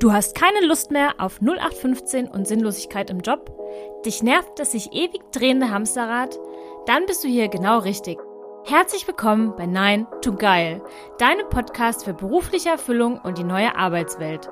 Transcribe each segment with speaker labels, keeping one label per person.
Speaker 1: Du hast keine Lust mehr auf 0815 und Sinnlosigkeit im Job? Dich nervt das sich ewig drehende Hamsterrad? Dann bist du hier genau richtig. Herzlich willkommen bei Nein to Geil, deinem Podcast für berufliche Erfüllung und die neue Arbeitswelt.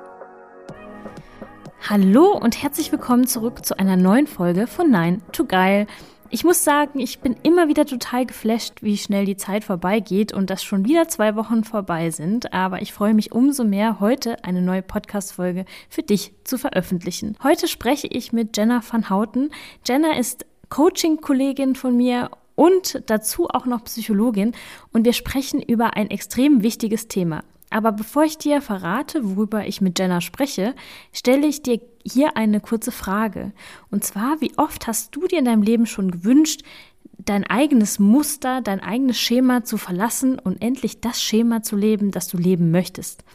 Speaker 1: Hallo und herzlich willkommen zurück zu einer neuen Folge von Nein to Geil, ich muss sagen, ich bin immer wieder total geflasht, wie schnell die Zeit vorbeigeht und dass schon wieder zwei Wochen vorbei sind. Aber ich freue mich umso mehr, heute eine neue Podcast-Folge für dich zu veröffentlichen. Heute spreche ich mit Jenna van Houten. Jenna ist Coaching-Kollegin von mir und dazu auch noch Psychologin und wir sprechen über ein extrem wichtiges Thema. Aber bevor ich dir verrate, worüber ich mit Jenna spreche, stelle ich dir hier eine kurze Frage. Und zwar, wie oft hast du dir in deinem Leben schon gewünscht, dein eigenes Muster, dein eigenes Schema zu verlassen und endlich das Schema zu leben, das du leben möchtest?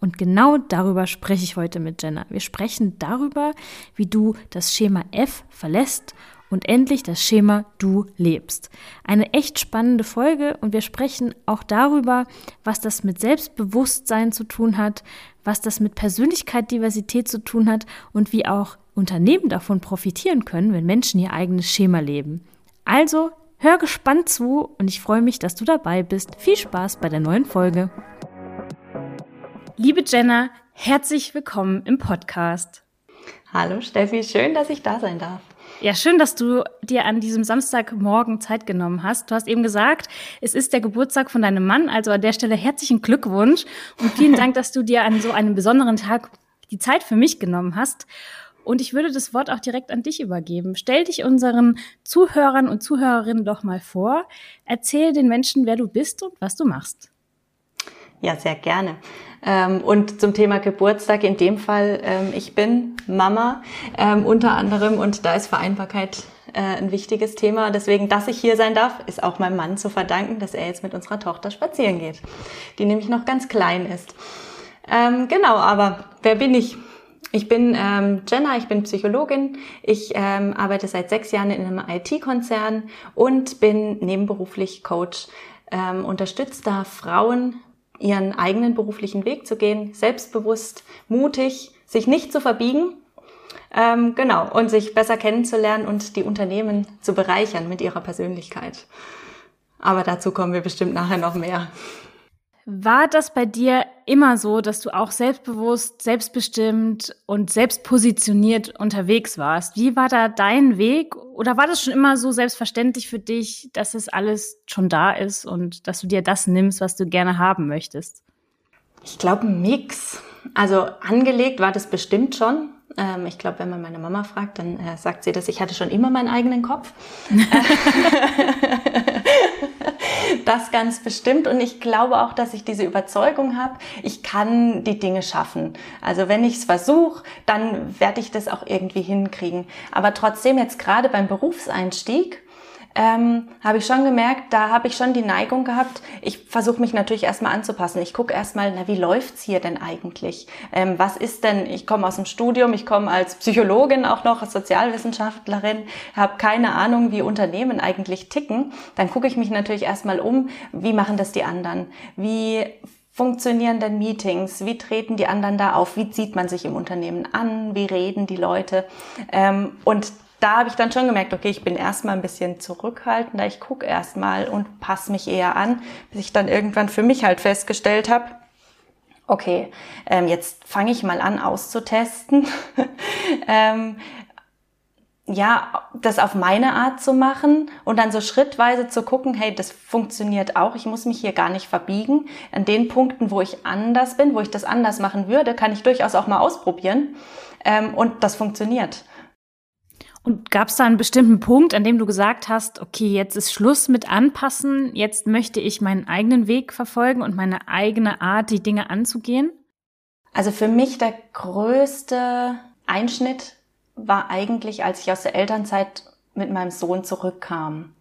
Speaker 1: Und genau darüber spreche ich heute mit Jenna. Wir sprechen darüber, wie du das Schema F verlässt und endlich das Schema Du lebst. Eine echt spannende Folge und wir sprechen auch darüber, was das mit Selbstbewusstsein zu tun hat, was das mit Persönlichkeitsdiversität zu tun hat und wie auch Unternehmen davon profitieren können, wenn Menschen ihr eigenes Schema leben. Also hör gespannt zu und ich freue mich, dass du dabei bist. Viel Spaß bei der neuen Folge. Liebe Jenna, herzlich willkommen im Podcast.
Speaker 2: Hallo Steffi, schön, dass ich da sein darf.
Speaker 1: Ja, schön, dass du dir an diesem Samstagmorgen Zeit genommen hast. Du hast eben gesagt, es ist der Geburtstag von deinem Mann, also an der Stelle herzlichen Glückwunsch und vielen Dank, dass du dir an so einem besonderen Tag die Zeit für mich genommen hast. Und ich würde das Wort auch direkt an dich übergeben. Stell dich unseren Zuhörern und Zuhörerinnen doch mal vor. Erzähl den Menschen, wer du bist und was du machst.
Speaker 2: Ja, sehr gerne. Ähm, und zum Thema Geburtstag in dem Fall, ähm, ich bin Mama ähm, unter anderem und da ist Vereinbarkeit äh, ein wichtiges Thema. Deswegen, dass ich hier sein darf, ist auch meinem Mann zu verdanken, dass er jetzt mit unserer Tochter spazieren geht, die nämlich noch ganz klein ist. genau, aber wer bin ich? Ich bin ähm, Jenna, ich bin Psychologin. Ich ähm, arbeite seit sechs Jahren in einem IT-Konzern und bin nebenberuflich Coach. Ähm, unterstütze da Frauen ihren eigenen beruflichen Weg zu gehen, selbstbewusst, mutig, sich nicht zu verbiegen, ähm, genau, und sich besser kennenzulernen und die Unternehmen zu bereichern mit ihrer Persönlichkeit. Aber dazu kommen wir bestimmt nachher noch mehr.
Speaker 1: War das bei dir immer so, dass du auch selbstbewusst, selbstbestimmt und selbstpositioniert unterwegs warst? Wie war da dein Weg? Oder war das schon immer so selbstverständlich für dich, dass es alles schon da ist und dass du dir das nimmst, was du gerne haben möchtest?
Speaker 2: Ich glaube, ein Mix. Also angelegt war das bestimmt schon. Ähm, ich glaube, wenn man meine Mama fragt, dann äh, sagt sie, dass ich hatte schon immer meinen eigenen Kopf. das ganz bestimmt. Und ich glaube auch, dass ich diese Überzeugung habe, ich kann die Dinge schaffen. Also wenn ich es versuche, dann werde ich das auch irgendwie hinkriegen. Aber trotzdem jetzt gerade beim Berufseinstieg, ähm, habe ich schon gemerkt, da habe ich schon die Neigung gehabt, ich versuche mich natürlich erstmal anzupassen. Ich gucke erstmal, na, wie läuft's hier denn eigentlich? Ähm, was ist denn, ich komme aus dem Studium, ich komme als Psychologin auch noch, als Sozialwissenschaftlerin, habe keine Ahnung, wie Unternehmen eigentlich ticken. Dann gucke ich mich natürlich erstmal um, wie machen das die anderen? Wie funktionieren denn Meetings? Wie treten die anderen da auf? Wie zieht man sich im Unternehmen an? Wie reden die Leute? Ähm, und da habe ich dann schon gemerkt, okay, ich bin erstmal ein bisschen zurückhaltender, ich gucke erstmal und passe mich eher an, bis ich dann irgendwann für mich halt festgestellt habe, okay, ähm, jetzt fange ich mal an auszutesten. ähm, ja, das auf meine Art zu machen und dann so schrittweise zu gucken, hey, das funktioniert auch, ich muss mich hier gar nicht verbiegen. An den Punkten, wo ich anders bin, wo ich das anders machen würde, kann ich durchaus auch mal ausprobieren. Ähm, und das funktioniert.
Speaker 1: Und gab es da einen bestimmten Punkt, an dem du gesagt hast, okay, jetzt ist Schluss mit Anpassen, jetzt möchte ich meinen eigenen Weg verfolgen und meine eigene Art, die Dinge anzugehen?
Speaker 2: Also für mich der größte Einschnitt war eigentlich, als ich aus der Elternzeit mit meinem Sohn zurückkam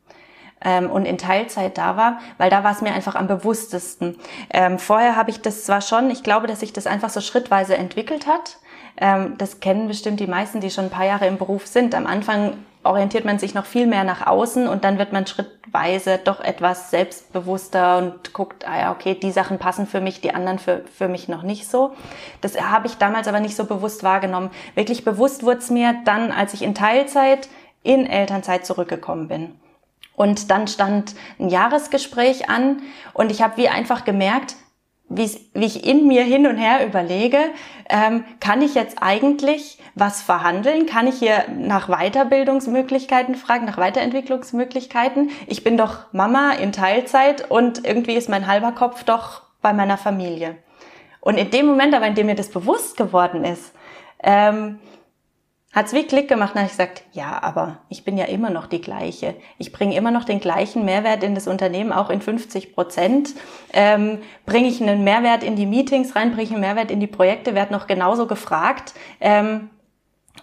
Speaker 2: ähm, und in Teilzeit da war, weil da war es mir einfach am bewusstesten. Ähm, vorher habe ich das zwar schon, ich glaube, dass sich das einfach so schrittweise entwickelt hat, ähm, das kennen bestimmt die meisten, die schon ein paar Jahre im Beruf sind. Am Anfang orientiert man sich noch viel mehr nach außen und dann wird man schrittweise doch etwas selbstbewusster und guckt, ah ja, okay, die Sachen passen für mich, die anderen für, für mich noch nicht so. Das habe ich damals aber nicht so bewusst wahrgenommen. Wirklich bewusst wurde es mir dann, als ich in Teilzeit in Elternzeit zurückgekommen bin. Und dann stand ein Jahresgespräch an und ich habe wie einfach gemerkt, wie ich in mir hin und her überlege, ähm, kann ich jetzt eigentlich was verhandeln? Kann ich hier nach Weiterbildungsmöglichkeiten fragen, nach Weiterentwicklungsmöglichkeiten? Ich bin doch Mama in Teilzeit und irgendwie ist mein halber Kopf doch bei meiner Familie. Und in dem Moment aber, in dem mir das bewusst geworden ist, ähm, hat es wie Klick gemacht und habe ich gesagt, ja, aber ich bin ja immer noch die gleiche. Ich bringe immer noch den gleichen Mehrwert in das Unternehmen, auch in 50 Prozent. Ähm, bringe ich einen Mehrwert in die Meetings rein, bringe ich einen Mehrwert in die Projekte, werde noch genauso gefragt. Ähm,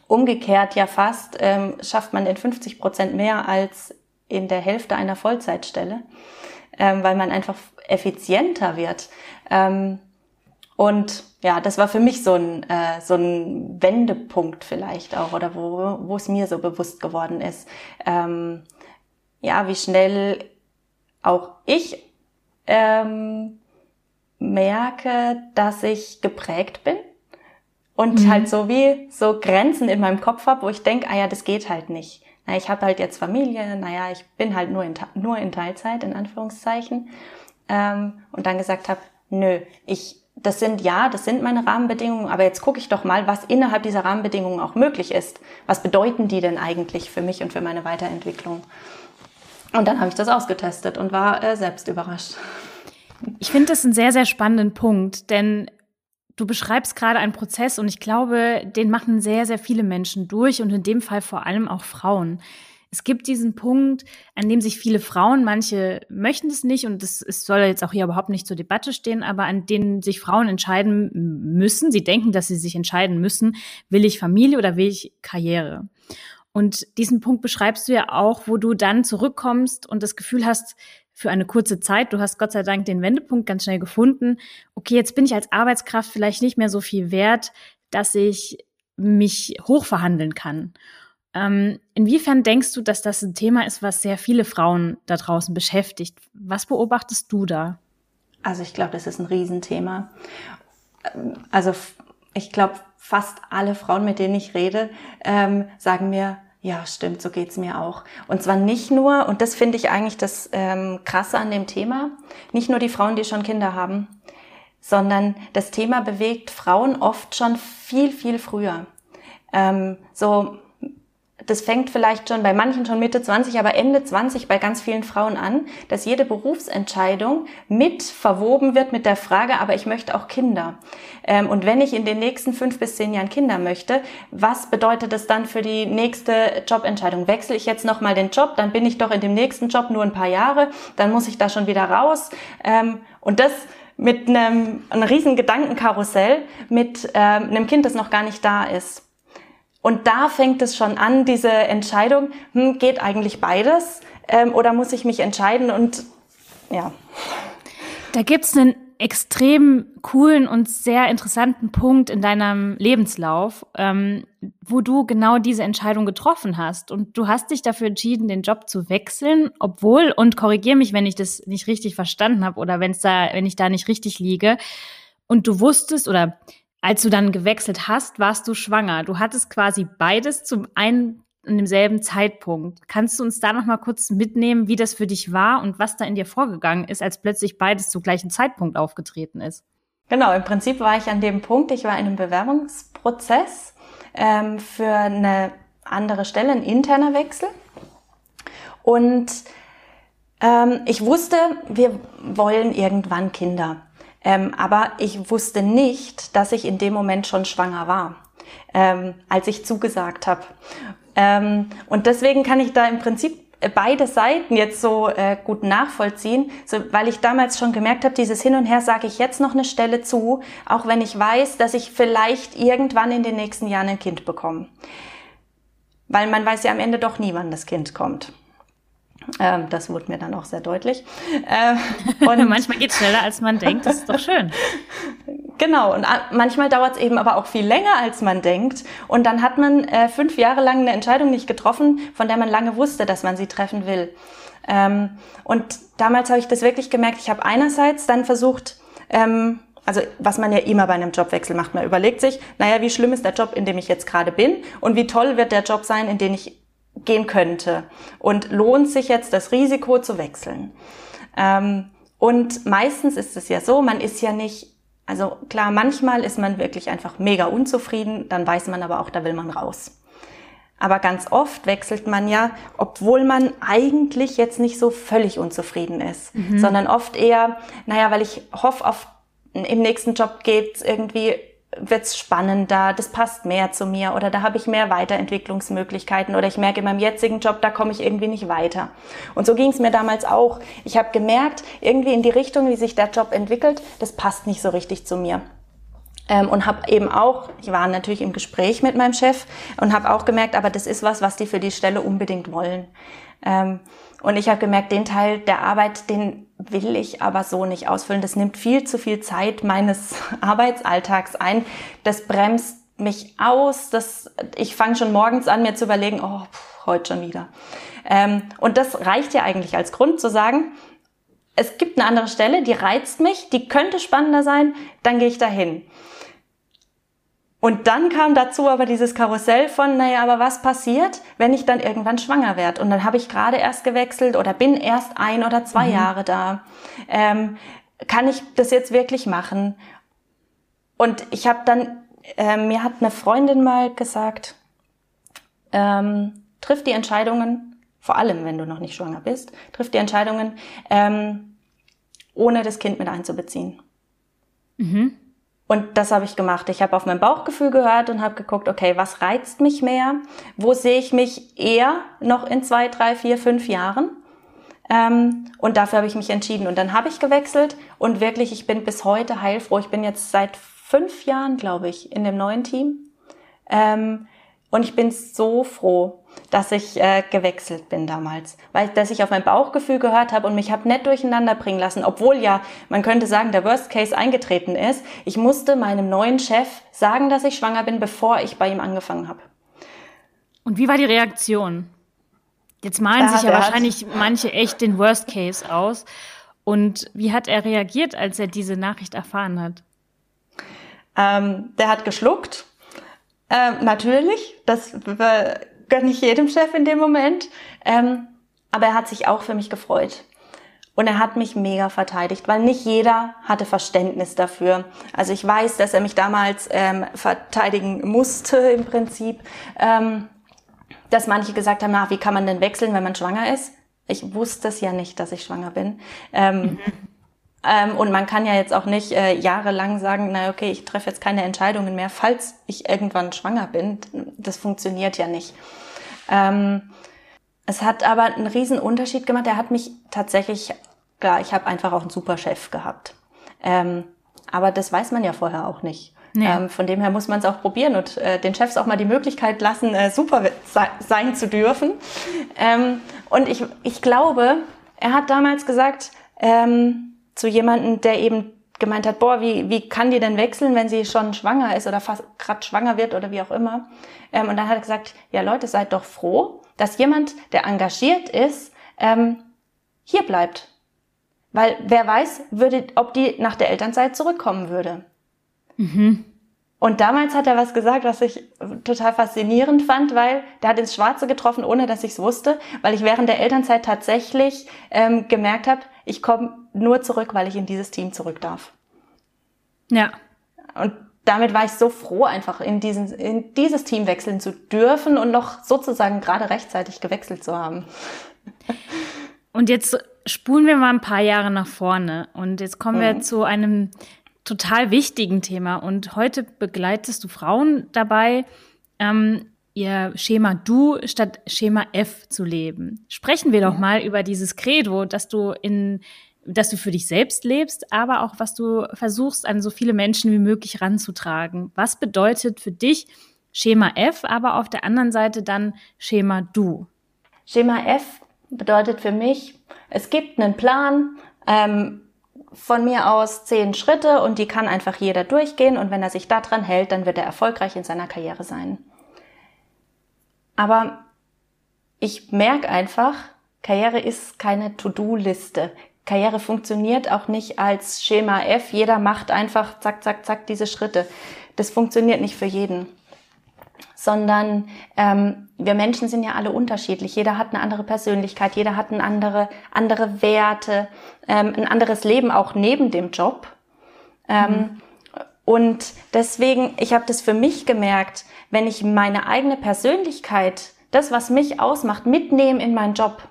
Speaker 2: umgekehrt ja fast, ähm, schafft man in 50 Prozent mehr als in der Hälfte einer Vollzeitstelle, ähm, weil man einfach effizienter wird. Ähm, und ja, das war für mich so ein, äh, so ein Wendepunkt vielleicht auch, oder wo, wo es mir so bewusst geworden ist. Ähm, ja, wie schnell auch ich ähm, merke, dass ich geprägt bin und mhm. halt so wie so Grenzen in meinem Kopf habe, wo ich denke, ah ja, das geht halt nicht. Na, ich habe halt jetzt Familie, naja, ich bin halt nur in, nur in Teilzeit, in Anführungszeichen. Ähm, und dann gesagt habe, nö, ich das sind ja, das sind meine Rahmenbedingungen, aber jetzt gucke ich doch mal, was innerhalb dieser Rahmenbedingungen auch möglich ist. Was bedeuten die denn eigentlich für mich und für meine Weiterentwicklung? Und dann habe ich das ausgetestet und war äh, selbst überrascht.
Speaker 1: Ich finde das einen sehr, sehr spannenden Punkt, denn du beschreibst gerade einen Prozess und ich glaube, den machen sehr, sehr viele Menschen durch und in dem Fall vor allem auch Frauen es gibt diesen Punkt, an dem sich viele Frauen, manche möchten es nicht und es soll jetzt auch hier überhaupt nicht zur Debatte stehen, aber an denen sich Frauen entscheiden müssen, sie denken, dass sie sich entscheiden müssen, will ich Familie oder will ich Karriere? Und diesen Punkt beschreibst du ja auch, wo du dann zurückkommst und das Gefühl hast, für eine kurze Zeit, du hast Gott sei Dank den Wendepunkt ganz schnell gefunden. Okay, jetzt bin ich als Arbeitskraft vielleicht nicht mehr so viel wert, dass ich mich hochverhandeln kann. Ähm, inwiefern denkst du, dass das ein Thema ist, was sehr viele Frauen da draußen beschäftigt? Was beobachtest du da?
Speaker 2: Also ich glaube, das ist ein Riesenthema. Also ich glaube, fast alle Frauen, mit denen ich rede, ähm, sagen mir, ja, stimmt, so geht's mir auch. Und zwar nicht nur, und das finde ich eigentlich das ähm, Krasse an dem Thema, nicht nur die Frauen, die schon Kinder haben, sondern das Thema bewegt Frauen oft schon viel, viel früher. Ähm, so das fängt vielleicht schon bei manchen schon Mitte 20, aber Ende 20 bei ganz vielen Frauen an, dass jede Berufsentscheidung mit verwoben wird mit der Frage, aber ich möchte auch Kinder. Ähm, und wenn ich in den nächsten fünf bis zehn Jahren Kinder möchte, was bedeutet das dann für die nächste Jobentscheidung? Wechsle ich jetzt nochmal den Job, dann bin ich doch in dem nächsten Job nur ein paar Jahre, dann muss ich da schon wieder raus. Ähm, und das mit einem, einem riesen Gedankenkarussell mit ähm, einem Kind, das noch gar nicht da ist. Und da fängt es schon an, diese Entscheidung, hm, geht eigentlich beides ähm, oder muss ich mich entscheiden und ja.
Speaker 1: Da gibt's einen extrem coolen und sehr interessanten Punkt in deinem Lebenslauf, ähm, wo du genau diese Entscheidung getroffen hast. Und du hast dich dafür entschieden, den Job zu wechseln, obwohl, und korrigier mich, wenn ich das nicht richtig verstanden habe oder wenn es da, wenn ich da nicht richtig liege. Und du wusstest oder als du dann gewechselt hast, warst du schwanger. Du hattest quasi beides zum einen in demselben Zeitpunkt. Kannst du uns da noch mal kurz mitnehmen, wie das für dich war und was da in dir vorgegangen ist, als plötzlich beides zum gleichen Zeitpunkt aufgetreten ist?
Speaker 2: Genau, im Prinzip war ich an dem Punkt, ich war in einem Bewerbungsprozess ähm, für eine andere Stelle, ein interner Wechsel. Und ähm, ich wusste, wir wollen irgendwann Kinder. Ähm, aber ich wusste nicht, dass ich in dem Moment schon schwanger war, ähm, als ich zugesagt habe. Ähm, und deswegen kann ich da im Prinzip beide Seiten jetzt so äh, gut nachvollziehen, so, weil ich damals schon gemerkt habe, dieses Hin und Her sage ich jetzt noch eine Stelle zu, auch wenn ich weiß, dass ich vielleicht irgendwann in den nächsten Jahren ein Kind bekomme. Weil man weiß ja am Ende doch nie, wann das Kind kommt. Ähm, das wurde mir dann auch sehr deutlich.
Speaker 1: Äh, und manchmal geht es schneller, als man denkt. Das ist doch schön.
Speaker 2: Genau, und manchmal dauert es eben aber auch viel länger, als man denkt. Und dann hat man äh, fünf Jahre lang eine Entscheidung nicht getroffen, von der man lange wusste, dass man sie treffen will. Ähm, und damals habe ich das wirklich gemerkt. Ich habe einerseits dann versucht, ähm, also was man ja immer bei einem Jobwechsel macht, man überlegt sich, naja, wie schlimm ist der Job, in dem ich jetzt gerade bin und wie toll wird der Job sein, in den ich gehen könnte und lohnt sich jetzt das Risiko zu wechseln. Ähm, und meistens ist es ja so, man ist ja nicht, also klar, manchmal ist man wirklich einfach mega unzufrieden, dann weiß man aber auch, da will man raus. Aber ganz oft wechselt man ja, obwohl man eigentlich jetzt nicht so völlig unzufrieden ist, mhm. sondern oft eher, naja, weil ich hoffe, auf, im nächsten Job geht's irgendwie wird's spannender, das passt mehr zu mir oder da habe ich mehr Weiterentwicklungsmöglichkeiten oder ich merke in meinem jetzigen Job, da komme ich irgendwie nicht weiter. Und so ging es mir damals auch. Ich habe gemerkt, irgendwie in die Richtung, wie sich der Job entwickelt, das passt nicht so richtig zu mir. Ähm, und habe eben auch, ich war natürlich im Gespräch mit meinem Chef und habe auch gemerkt, aber das ist was, was die für die Stelle unbedingt wollen. Ähm, und ich habe gemerkt, den Teil der Arbeit, den will ich aber so nicht ausfüllen. Das nimmt viel zu viel Zeit meines Arbeitsalltags ein. Das bremst mich aus. Das, ich fange schon morgens an, mir zu überlegen, oh, pff, heute schon wieder. Ähm, und das reicht ja eigentlich als Grund zu sagen, es gibt eine andere Stelle, die reizt mich, die könnte spannender sein, dann gehe ich dahin. Und dann kam dazu aber dieses Karussell von, naja, aber was passiert, wenn ich dann irgendwann schwanger werde? Und dann habe ich gerade erst gewechselt oder bin erst ein oder zwei mhm. Jahre da. Ähm, kann ich das jetzt wirklich machen? Und ich habe dann, äh, mir hat eine Freundin mal gesagt, ähm, triff die Entscheidungen, vor allem wenn du noch nicht schwanger bist, triff die Entscheidungen, ähm, ohne das Kind mit einzubeziehen. Mhm. Und das habe ich gemacht. Ich habe auf mein Bauchgefühl gehört und habe geguckt, okay, was reizt mich mehr? Wo sehe ich mich eher noch in zwei, drei, vier, fünf Jahren? Ähm, und dafür habe ich mich entschieden. Und dann habe ich gewechselt und wirklich, ich bin bis heute heilfroh. Ich bin jetzt seit fünf Jahren, glaube ich, in dem neuen Team. Und ich bin so froh, dass ich äh, gewechselt bin damals, weil dass ich auf mein Bauchgefühl gehört habe und mich habe nicht durcheinander bringen lassen, obwohl ja, man könnte sagen, der Worst Case eingetreten ist. Ich musste meinem neuen Chef sagen, dass ich schwanger bin, bevor ich bei ihm angefangen habe.
Speaker 1: Und wie war die Reaktion? Jetzt malen da sich ja wahrscheinlich manche echt den Worst Case aus. Und wie hat er reagiert, als er diese Nachricht erfahren hat?
Speaker 2: Ähm, der hat geschluckt. Ähm, natürlich, das gönne ich jedem Chef in dem Moment. Ähm, aber er hat sich auch für mich gefreut. Und er hat mich mega verteidigt, weil nicht jeder hatte Verständnis dafür. Also ich weiß, dass er mich damals ähm, verteidigen musste im Prinzip. Ähm, dass manche gesagt haben, na, wie kann man denn wechseln, wenn man schwanger ist? Ich wusste es ja nicht, dass ich schwanger bin. Ähm, mhm. Ähm, und man kann ja jetzt auch nicht äh, jahrelang sagen, na okay, ich treffe jetzt keine Entscheidungen mehr, falls ich irgendwann schwanger bin. Das funktioniert ja nicht. Ähm, es hat aber einen riesen Unterschied gemacht. Er hat mich tatsächlich, klar, ich habe einfach auch einen super Chef gehabt. Ähm, aber das weiß man ja vorher auch nicht. Nee. Ähm, von dem her muss man es auch probieren und äh, den Chefs auch mal die Möglichkeit lassen, äh, super se sein zu dürfen. Ähm, und ich, ich glaube, er hat damals gesagt, ähm, zu jemandem, der eben gemeint hat, boah, wie, wie kann die denn wechseln, wenn sie schon schwanger ist oder fast gerade schwanger wird oder wie auch immer. Ähm, und dann hat er gesagt, ja Leute, seid doch froh, dass jemand, der engagiert ist, ähm, hier bleibt. Weil wer weiß, würde, ob die nach der Elternzeit zurückkommen würde. Mhm. Und damals hat er was gesagt, was ich total faszinierend fand, weil der hat ins Schwarze getroffen, ohne dass ich es wusste, weil ich während der Elternzeit tatsächlich ähm, gemerkt habe, ich komme nur zurück, weil ich in dieses Team zurück darf.
Speaker 1: Ja.
Speaker 2: Und damit war ich so froh, einfach in, diesen, in dieses Team wechseln zu dürfen und noch sozusagen gerade rechtzeitig gewechselt zu haben.
Speaker 1: Und jetzt spulen wir mal ein paar Jahre nach vorne und jetzt kommen mhm. wir zu einem total wichtigen Thema. Und heute begleitest du Frauen dabei, ähm, ihr Schema Du statt Schema F zu leben. Sprechen wir doch mal über dieses Credo, dass du in dass du für dich selbst lebst, aber auch was du versuchst, an so viele Menschen wie möglich ranzutragen. Was bedeutet für dich Schema F, aber auf der anderen Seite dann Schema Du?
Speaker 2: Schema F bedeutet für mich, es gibt einen Plan, ähm, von mir aus zehn Schritte und die kann einfach jeder durchgehen und wenn er sich daran hält, dann wird er erfolgreich in seiner Karriere sein. Aber ich merke einfach, Karriere ist keine To-Do-Liste. Karriere funktioniert auch nicht als Schema F. Jeder macht einfach zack, zack, zack diese Schritte. Das funktioniert nicht für jeden sondern ähm, wir Menschen sind ja alle unterschiedlich. Jeder hat eine andere Persönlichkeit, jeder hat eine andere, andere Werte, ähm, ein anderes Leben auch neben dem Job. Ähm, mhm. Und deswegen, ich habe das für mich gemerkt, wenn ich meine eigene Persönlichkeit, das, was mich ausmacht, mitnehme in meinen Job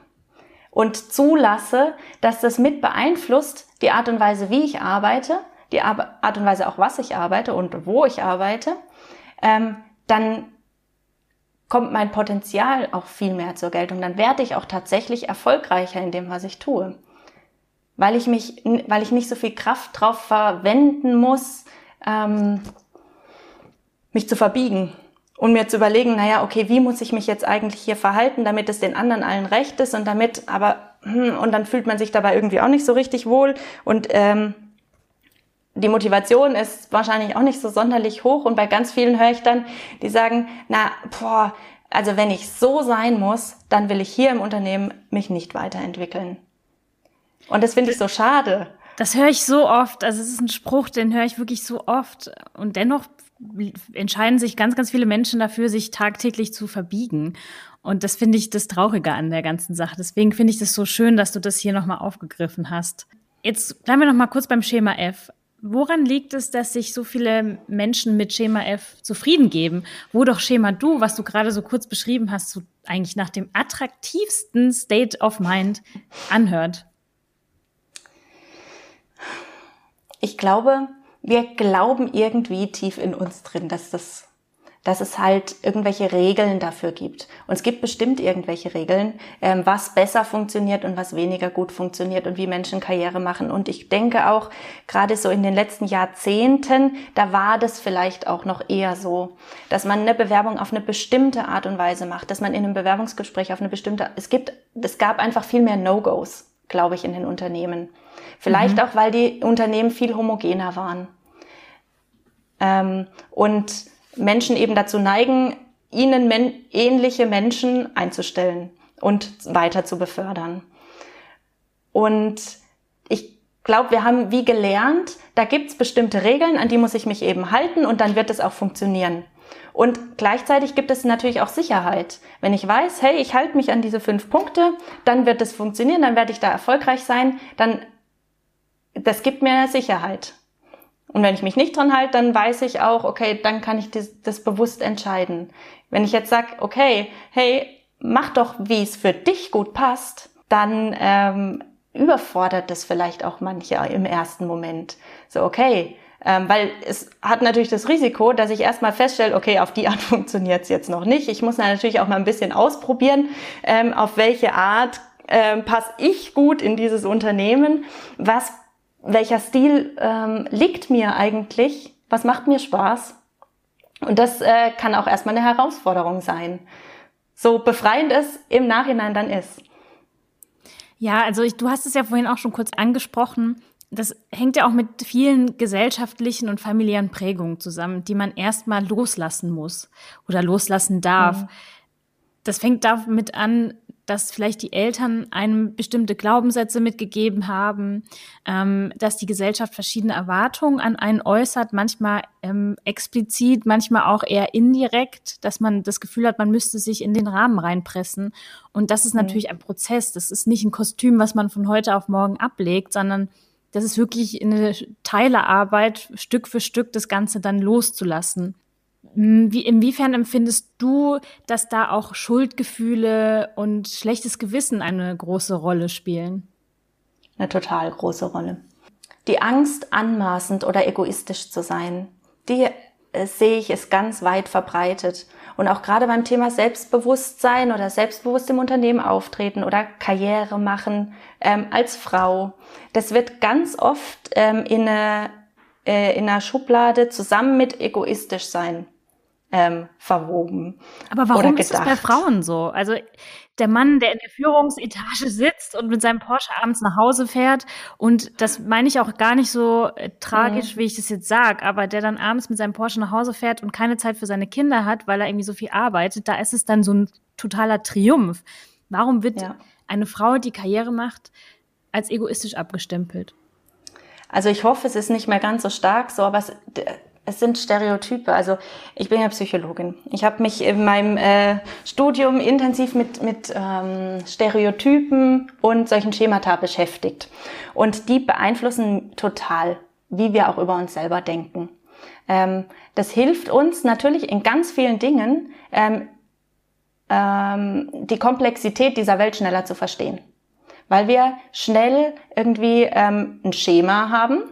Speaker 2: und zulasse, dass das mit beeinflusst die Art und Weise, wie ich arbeite, die Art und Weise auch, was ich arbeite und wo ich arbeite, ähm, dann kommt mein Potenzial auch viel mehr zur Geltung. Dann werde ich auch tatsächlich erfolgreicher in dem, was ich tue. Weil ich mich, weil ich nicht so viel Kraft drauf verwenden muss, ähm, mich zu verbiegen und mir zu überlegen, naja, okay, wie muss ich mich jetzt eigentlich hier verhalten, damit es den anderen allen recht ist und damit, aber, hm, und dann fühlt man sich dabei irgendwie auch nicht so richtig wohl und ähm, die Motivation ist wahrscheinlich auch nicht so sonderlich hoch und bei ganz vielen höre ich dann, die sagen, na, boah, also wenn ich so sein muss, dann will ich hier im Unternehmen mich nicht weiterentwickeln. Und das finde ich so schade.
Speaker 1: Das höre ich so oft. Also es ist ein Spruch, den höre ich wirklich so oft. Und dennoch entscheiden sich ganz, ganz viele Menschen dafür, sich tagtäglich zu verbiegen. Und das finde ich das Traurige an der ganzen Sache. Deswegen finde ich das so schön, dass du das hier nochmal aufgegriffen hast. Jetzt bleiben wir nochmal kurz beim Schema F. Woran liegt es, dass sich so viele Menschen mit Schema F zufrieden geben, wo doch Schema Du, was du gerade so kurz beschrieben hast, so eigentlich nach dem attraktivsten State of Mind anhört?
Speaker 2: Ich glaube, wir glauben irgendwie tief in uns drin, dass das dass es halt irgendwelche Regeln dafür gibt. Und es gibt bestimmt irgendwelche Regeln, ähm, was besser funktioniert und was weniger gut funktioniert und wie Menschen Karriere machen. Und ich denke auch, gerade so in den letzten Jahrzehnten, da war das vielleicht auch noch eher so, dass man eine Bewerbung auf eine bestimmte Art und Weise macht, dass man in einem Bewerbungsgespräch auf eine bestimmte, es gibt, es gab einfach viel mehr No-Gos, glaube ich, in den Unternehmen. Vielleicht mhm. auch, weil die Unternehmen viel homogener waren. Ähm, und Menschen eben dazu neigen, ihnen men ähnliche Menschen einzustellen und weiter zu befördern. Und ich glaube, wir haben wie gelernt, da gibt's bestimmte Regeln, an die muss ich mich eben halten und dann wird es auch funktionieren. Und gleichzeitig gibt es natürlich auch Sicherheit. Wenn ich weiß, hey, ich halte mich an diese fünf Punkte, dann wird es funktionieren, dann werde ich da erfolgreich sein, dann das gibt mir Sicherheit. Und wenn ich mich nicht dran halte, dann weiß ich auch, okay, dann kann ich das, das bewusst entscheiden. Wenn ich jetzt sage, okay, hey, mach doch, wie es für dich gut passt, dann ähm, überfordert das vielleicht auch manche im ersten Moment. So, okay, ähm, weil es hat natürlich das Risiko, dass ich erstmal feststelle, okay, auf die Art funktioniert es jetzt noch nicht. Ich muss natürlich auch mal ein bisschen ausprobieren, ähm, auf welche Art ähm, passe ich gut in dieses Unternehmen, was welcher Stil ähm, liegt mir eigentlich, was macht mir Spaß. Und das äh, kann auch erstmal eine Herausforderung sein. So befreiend es im Nachhinein dann ist.
Speaker 1: Ja, also ich, du hast es ja vorhin auch schon kurz angesprochen. Das hängt ja auch mit vielen gesellschaftlichen und familiären Prägungen zusammen, die man erstmal loslassen muss oder loslassen darf. Mhm. Das fängt damit an, dass vielleicht die Eltern einem bestimmte Glaubenssätze mitgegeben haben, ähm, dass die Gesellschaft verschiedene Erwartungen an einen äußert, manchmal ähm, explizit, manchmal auch eher indirekt, dass man das Gefühl hat, man müsste sich in den Rahmen reinpressen. Und das ist mhm. natürlich ein Prozess. Das ist nicht ein Kostüm, was man von heute auf morgen ablegt, sondern das ist wirklich eine Teilearbeit, Stück für Stück das Ganze dann loszulassen. Hm, wie, inwiefern empfindest du, dass da auch Schuldgefühle und schlechtes Gewissen eine große Rolle spielen?
Speaker 2: Eine total große Rolle. Die Angst, anmaßend oder egoistisch zu sein, die äh, sehe ich, ist ganz weit verbreitet. Und auch gerade beim Thema Selbstbewusstsein oder selbstbewusst im Unternehmen auftreten oder Karriere machen ähm, als Frau, das wird ganz oft ähm, in, eine, äh, in einer Schublade zusammen mit egoistisch sein ähm, verwoben.
Speaker 1: Aber warum ist das bei Frauen so? Also der Mann, der in der Führungsetage sitzt und mit seinem Porsche abends nach Hause fährt und das meine ich auch gar nicht so äh, tragisch, mhm. wie ich das jetzt sage, aber der dann abends mit seinem Porsche nach Hause fährt und keine Zeit für seine Kinder hat, weil er irgendwie so viel arbeitet, da ist es dann so ein totaler Triumph. Warum wird ja. eine Frau, die Karriere macht, als egoistisch abgestempelt?
Speaker 2: Also ich hoffe, es ist nicht mehr ganz so stark so, aber es, es sind Stereotype. Also ich bin ja Psychologin. Ich habe mich in meinem äh, Studium intensiv mit, mit ähm, Stereotypen und solchen Schemata beschäftigt. Und die beeinflussen total, wie wir auch über uns selber denken. Ähm, das hilft uns natürlich in ganz vielen Dingen, ähm, ähm, die Komplexität dieser Welt schneller zu verstehen weil wir schnell irgendwie ähm, ein Schema haben,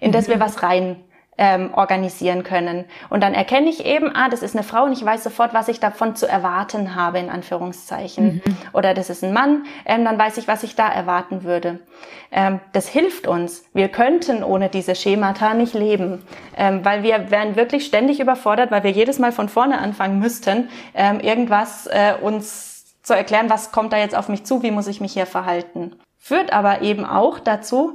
Speaker 2: in das wir mhm. was rein ähm, organisieren können. Und dann erkenne ich eben, ah, das ist eine Frau und ich weiß sofort, was ich davon zu erwarten habe, in Anführungszeichen. Mhm. Oder das ist ein Mann, ähm, dann weiß ich, was ich da erwarten würde. Ähm, das hilft uns. Wir könnten ohne diese Schemata nicht leben, ähm, weil wir wären wirklich ständig überfordert, weil wir jedes Mal von vorne anfangen müssten, ähm, irgendwas äh, uns zu erklären, was kommt da jetzt auf mich zu, wie muss ich mich hier verhalten. Führt aber eben auch dazu,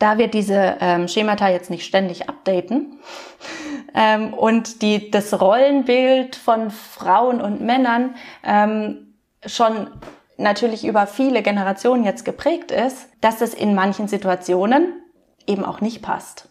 Speaker 2: da wir diese ähm, Schemata jetzt nicht ständig updaten ähm, und die, das Rollenbild von Frauen und Männern ähm, schon natürlich über viele Generationen jetzt geprägt ist, dass es in manchen Situationen eben auch nicht passt.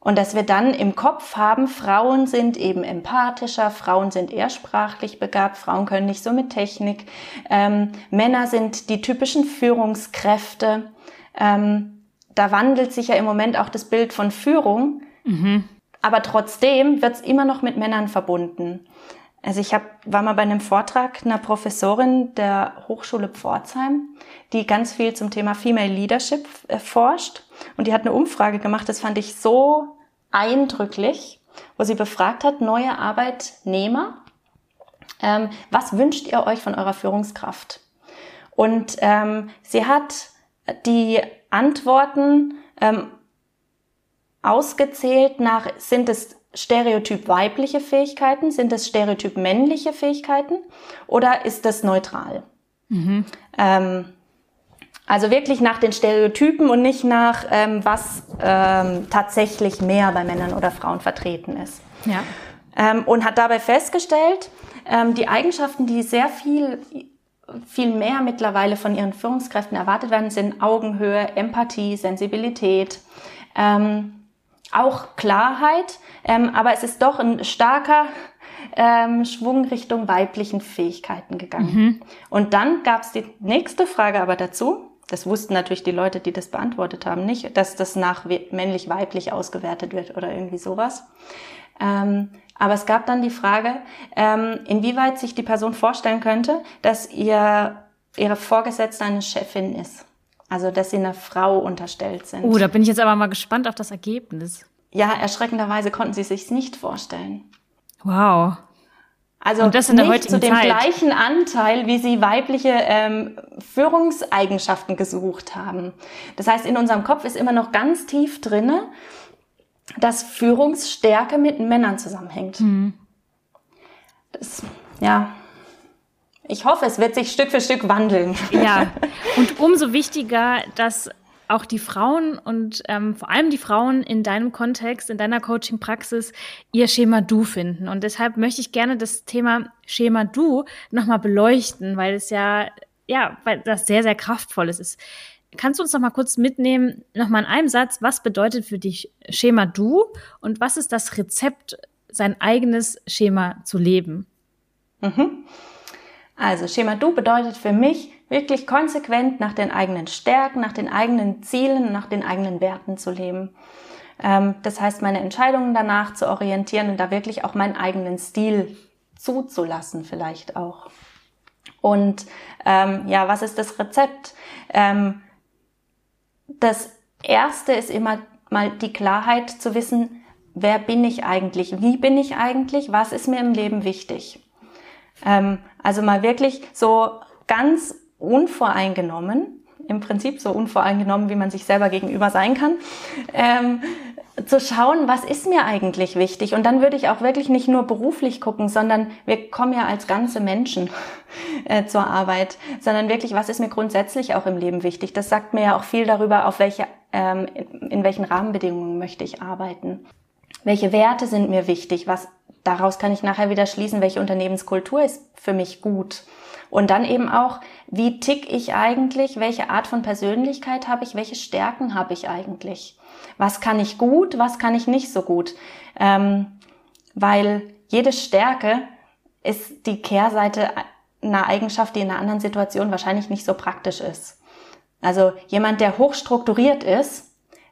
Speaker 2: Und dass wir dann im Kopf haben, Frauen sind eben empathischer, Frauen sind eher sprachlich begabt, Frauen können nicht so mit Technik, ähm, Männer sind die typischen Führungskräfte. Ähm, da wandelt sich ja im Moment auch das Bild von Führung, mhm. aber trotzdem wird es immer noch mit Männern verbunden. Also ich hab, war mal bei einem Vortrag einer Professorin der Hochschule Pforzheim, die ganz viel zum Thema Female Leadership äh, forscht. Und die hat eine Umfrage gemacht, das fand ich so eindrücklich, wo sie befragt hat, neue Arbeitnehmer, ähm, was wünscht ihr euch von eurer Führungskraft? Und ähm, sie hat die Antworten ähm, ausgezählt nach, sind es Stereotyp weibliche Fähigkeiten? Sind es Stereotyp männliche Fähigkeiten? Oder ist das neutral? Mhm. Ähm, also wirklich nach den Stereotypen und nicht nach, ähm, was ähm, tatsächlich mehr bei Männern oder Frauen vertreten ist. Ja. Ähm, und hat dabei festgestellt, ähm, die Eigenschaften, die sehr viel viel mehr mittlerweile von ihren Führungskräften erwartet werden, sind Augenhöhe, Empathie, Sensibilität, ähm, auch Klarheit, ähm, aber es ist doch ein starker ähm, Schwung Richtung weiblichen Fähigkeiten gegangen. Mhm. Und dann gab es die nächste Frage aber dazu. Das wussten natürlich die Leute, die das beantwortet haben, nicht, dass das nach männlich-weiblich ausgewertet wird oder irgendwie sowas. Ähm, aber es gab dann die Frage, ähm, inwieweit sich die Person vorstellen könnte, dass ihr, ihre Vorgesetzte eine Chefin ist. Also, dass sie einer Frau unterstellt sind.
Speaker 1: Oh, da bin ich jetzt aber mal gespannt auf das Ergebnis.
Speaker 2: Ja, erschreckenderweise konnten sie sich nicht vorstellen.
Speaker 1: Wow.
Speaker 2: Also Und das in der nicht zu dem Zeit. gleichen Anteil, wie sie weibliche ähm, Führungseigenschaften gesucht haben. Das heißt, in unserem Kopf ist immer noch ganz tief drinne, dass Führungsstärke mit Männern zusammenhängt. Mhm. Das, ja, ich hoffe, es wird sich Stück für Stück wandeln.
Speaker 1: Ja, und umso wichtiger, dass auch die Frauen und ähm, vor allem die Frauen in deinem Kontext, in deiner Coaching-Praxis ihr Schema Du finden. Und deshalb möchte ich gerne das Thema Schema Du nochmal beleuchten, weil es ja, ja, weil das sehr, sehr kraftvoll ist. Kannst du uns noch mal kurz mitnehmen, noch mal in einem Satz, was bedeutet für dich Schema Du und was ist das Rezept, sein eigenes Schema zu leben?
Speaker 2: Mhm. Also Schema Du bedeutet für mich, wirklich konsequent nach den eigenen Stärken, nach den eigenen Zielen, nach den eigenen Werten zu leben. Ähm, das heißt, meine Entscheidungen danach zu orientieren und da wirklich auch meinen eigenen Stil zuzulassen vielleicht auch. Und ähm, ja, was ist das Rezept? Ähm, das erste ist immer mal die Klarheit zu wissen, wer bin ich eigentlich? Wie bin ich eigentlich? Was ist mir im Leben wichtig? Ähm, also mal wirklich so ganz unvoreingenommen, im Prinzip so unvoreingenommen, wie man sich selber gegenüber sein kann, ähm, zu schauen, was ist mir eigentlich wichtig. Und dann würde ich auch wirklich nicht nur beruflich gucken, sondern wir kommen ja als ganze Menschen äh, zur Arbeit, sondern wirklich, was ist mir grundsätzlich auch im Leben wichtig. Das sagt mir ja auch viel darüber, auf welche, ähm, in welchen Rahmenbedingungen möchte ich arbeiten. Welche Werte sind mir wichtig? Was, daraus kann ich nachher wieder schließen, welche Unternehmenskultur ist für mich gut. Und dann eben auch, wie tick ich eigentlich? Welche Art von Persönlichkeit habe ich? Welche Stärken habe ich eigentlich? Was kann ich gut? Was kann ich nicht so gut? Ähm, weil jede Stärke ist die Kehrseite einer Eigenschaft, die in einer anderen Situation wahrscheinlich nicht so praktisch ist. Also jemand, der hochstrukturiert ist,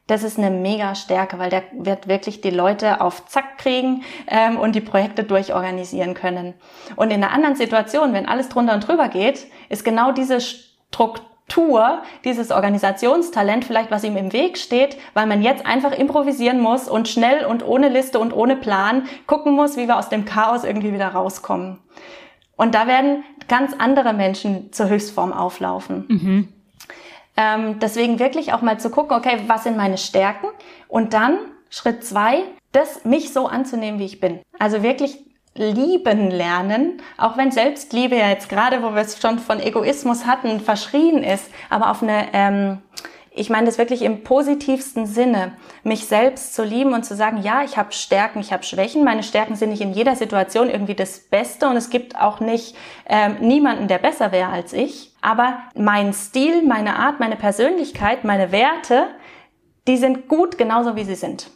Speaker 2: das ist eine mega Stärke, weil der wird wirklich die Leute auf Zack kriegen ähm, und die Projekte durchorganisieren können. Und in einer anderen Situation, wenn alles drunter und drüber geht, ist genau diese Struktur, dieses Organisationstalent vielleicht, was ihm im Weg steht, weil man jetzt einfach improvisieren muss und schnell und ohne Liste und ohne Plan gucken muss, wie wir aus dem Chaos irgendwie wieder rauskommen. Und da werden ganz andere Menschen zur Höchstform auflaufen. Mhm. Ähm, deswegen wirklich auch mal zu gucken, okay, was sind meine Stärken? Und dann Schritt zwei, das mich so anzunehmen, wie ich bin. Also wirklich lieben lernen, auch wenn Selbstliebe ja jetzt gerade, wo wir es schon von Egoismus hatten, verschrien ist, aber auf eine ähm, ich meine das wirklich im positivsten Sinne, mich selbst zu lieben und zu sagen, ja, ich habe Stärken, ich habe Schwächen. Meine Stärken sind nicht in jeder Situation irgendwie das Beste und es gibt auch nicht ähm, niemanden, der besser wäre als ich. Aber mein Stil, meine Art, meine Persönlichkeit, meine Werte, die sind gut genauso wie sie sind.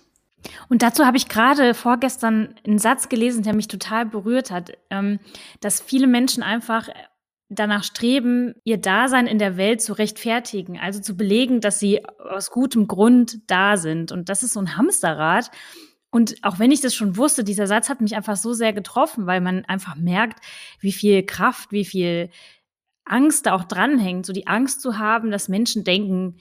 Speaker 1: Und dazu habe ich gerade vorgestern einen Satz gelesen, der mich total berührt hat, ähm, dass viele Menschen einfach danach streben, ihr Dasein in der Welt zu rechtfertigen, also zu belegen, dass sie aus gutem Grund da sind. Und das ist so ein Hamsterrad. Und auch wenn ich das schon wusste, dieser Satz hat mich einfach so sehr getroffen, weil man einfach merkt, wie viel Kraft, wie viel Angst da auch dranhängt, so die Angst zu haben, dass Menschen denken,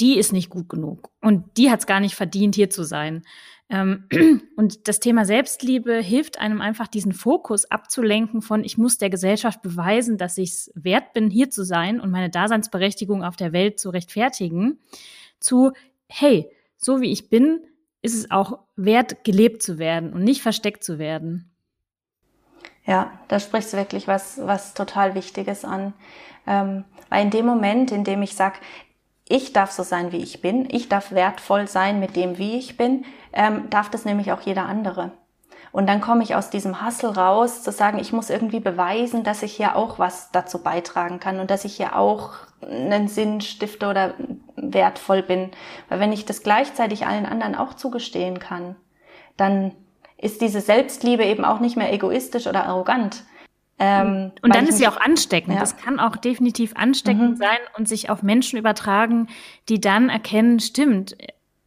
Speaker 1: die ist nicht gut genug und die hat es gar nicht verdient, hier zu sein. Ähm, und das Thema Selbstliebe hilft einem einfach, diesen Fokus abzulenken von, ich muss der Gesellschaft beweisen, dass ich es wert bin, hier zu sein und meine Daseinsberechtigung auf der Welt zu rechtfertigen, zu, hey, so wie ich bin, ist es auch wert, gelebt zu werden und nicht versteckt zu werden.
Speaker 2: Ja, da sprichst du wirklich was, was total Wichtiges an. Ähm, weil in dem Moment, in dem ich sage, ich darf so sein, wie ich bin, ich darf wertvoll sein mit dem, wie ich bin, ähm, darf das nämlich auch jeder andere. Und dann komme ich aus diesem Hassel raus, zu sagen, ich muss irgendwie beweisen, dass ich hier auch was dazu beitragen kann und dass ich hier auch einen Sinn stifte oder wertvoll bin. Weil wenn ich das gleichzeitig allen anderen auch zugestehen kann, dann ist diese Selbstliebe eben auch nicht mehr egoistisch oder arrogant,
Speaker 1: ähm, und dann ist sie auch ansteckend. Ja. Das kann auch definitiv ansteckend mhm. sein und sich auf Menschen übertragen, die dann erkennen, stimmt,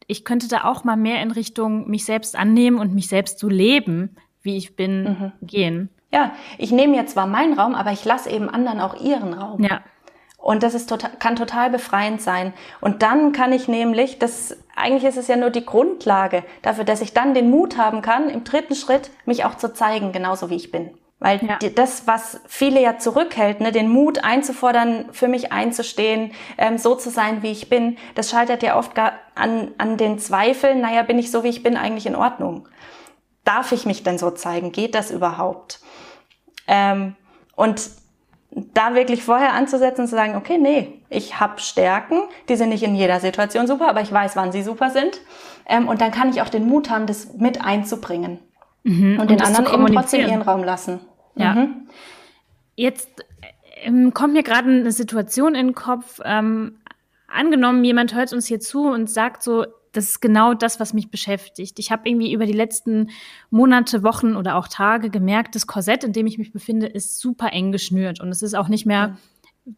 Speaker 1: ich könnte da auch mal mehr in Richtung mich selbst annehmen und mich selbst so leben, wie ich bin, mhm. gehen.
Speaker 2: Ja, ich nehme jetzt zwar meinen Raum, aber ich lasse eben anderen auch ihren Raum. Ja. Und das ist total, kann total befreiend sein. Und dann kann ich nämlich, das, eigentlich ist es ja nur die Grundlage dafür, dass ich dann den Mut haben kann, im dritten Schritt mich auch zu zeigen, genauso wie ich bin. Weil ja. das, was viele ja zurückhält, ne, den Mut einzufordern, für mich einzustehen, ähm, so zu sein, wie ich bin, das scheitert ja oft gar an, an den Zweifeln, naja, bin ich so, wie ich bin, eigentlich in Ordnung? Darf ich mich denn so zeigen? Geht das überhaupt? Ähm, und da wirklich vorher anzusetzen und zu sagen, okay, nee, ich habe Stärken, die sind nicht in jeder Situation super, aber ich weiß, wann sie super sind. Ähm, und dann kann ich auch den Mut haben, das mit einzubringen. Mhm. Und, und den anderen eben trotzdem ihren Raum lassen.
Speaker 1: Ja. Mhm. Jetzt ähm, kommt mir gerade eine Situation in den Kopf. Ähm, angenommen, jemand hört uns hier zu und sagt so, das ist genau das, was mich beschäftigt. Ich habe irgendwie über die letzten Monate, Wochen oder auch Tage gemerkt, das Korsett, in dem ich mich befinde, ist super eng geschnürt und es ist auch nicht mehr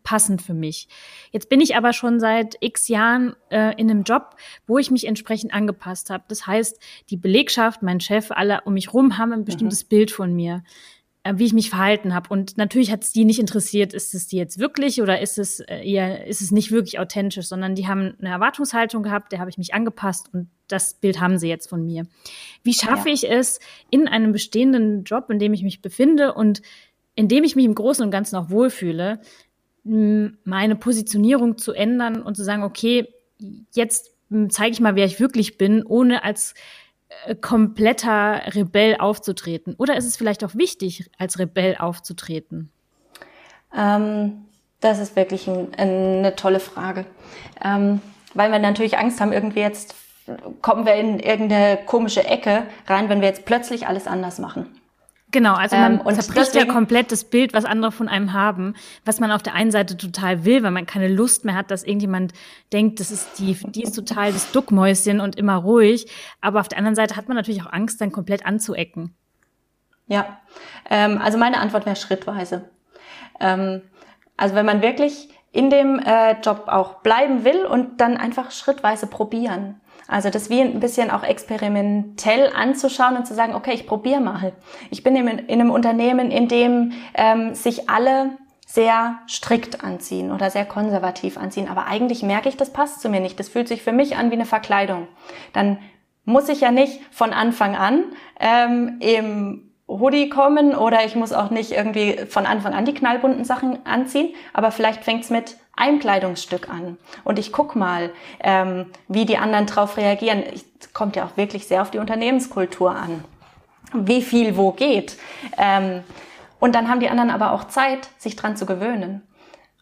Speaker 1: passend für mich. Jetzt bin ich aber schon seit x Jahren äh, in einem Job, wo ich mich entsprechend angepasst habe. Das heißt, die Belegschaft, mein Chef, alle um mich rum haben ein bestimmtes mhm. Bild von mir. Äh, wie ich mich verhalten habe. Und natürlich hat es die nicht interessiert, ist es die jetzt wirklich oder ist es äh, eher, ist es nicht wirklich authentisch, sondern die haben eine Erwartungshaltung gehabt, der habe ich mich angepasst und das Bild haben sie jetzt von mir. Wie schaffe ja. ich es in einem bestehenden Job, in dem ich mich befinde und in dem ich mich im Großen und Ganzen auch wohlfühle, meine Positionierung zu ändern und zu sagen, okay, jetzt zeige ich mal, wer ich wirklich bin, ohne als kompletter Rebell aufzutreten? Oder ist es vielleicht auch wichtig, als Rebell aufzutreten?
Speaker 2: Ähm, das ist wirklich ein, eine tolle Frage. Ähm, weil wir natürlich Angst haben, irgendwie jetzt kommen wir in irgendeine komische Ecke rein, wenn wir jetzt plötzlich alles anders machen.
Speaker 1: Genau, also man ähm, zerbricht deswegen, ja komplett das Bild, was andere von einem haben, was man auf der einen Seite total will, weil man keine Lust mehr hat, dass irgendjemand denkt, das ist die, die ist total das Duckmäuschen und immer ruhig. Aber auf der anderen Seite hat man natürlich auch Angst, dann komplett anzuecken.
Speaker 2: Ja, ähm, also meine Antwort wäre schrittweise. Ähm, also wenn man wirklich in dem äh, Job auch bleiben will und dann einfach schrittweise probieren. Also das wie ein bisschen auch experimentell anzuschauen und zu sagen, okay, ich probiere mal. Ich bin in, in einem Unternehmen, in dem ähm, sich alle sehr strikt anziehen oder sehr konservativ anziehen. Aber eigentlich merke ich, das passt zu mir nicht. Das fühlt sich für mich an wie eine Verkleidung. Dann muss ich ja nicht von Anfang an ähm, im Hoodie kommen oder ich muss auch nicht irgendwie von Anfang an die knallbunten Sachen anziehen, aber vielleicht fängt's mit einem Kleidungsstück an und ich guck mal, ähm, wie die anderen drauf reagieren. Es kommt ja auch wirklich sehr auf die Unternehmenskultur an, wie viel wo geht. Ähm, und dann haben die anderen aber auch Zeit, sich dran zu gewöhnen.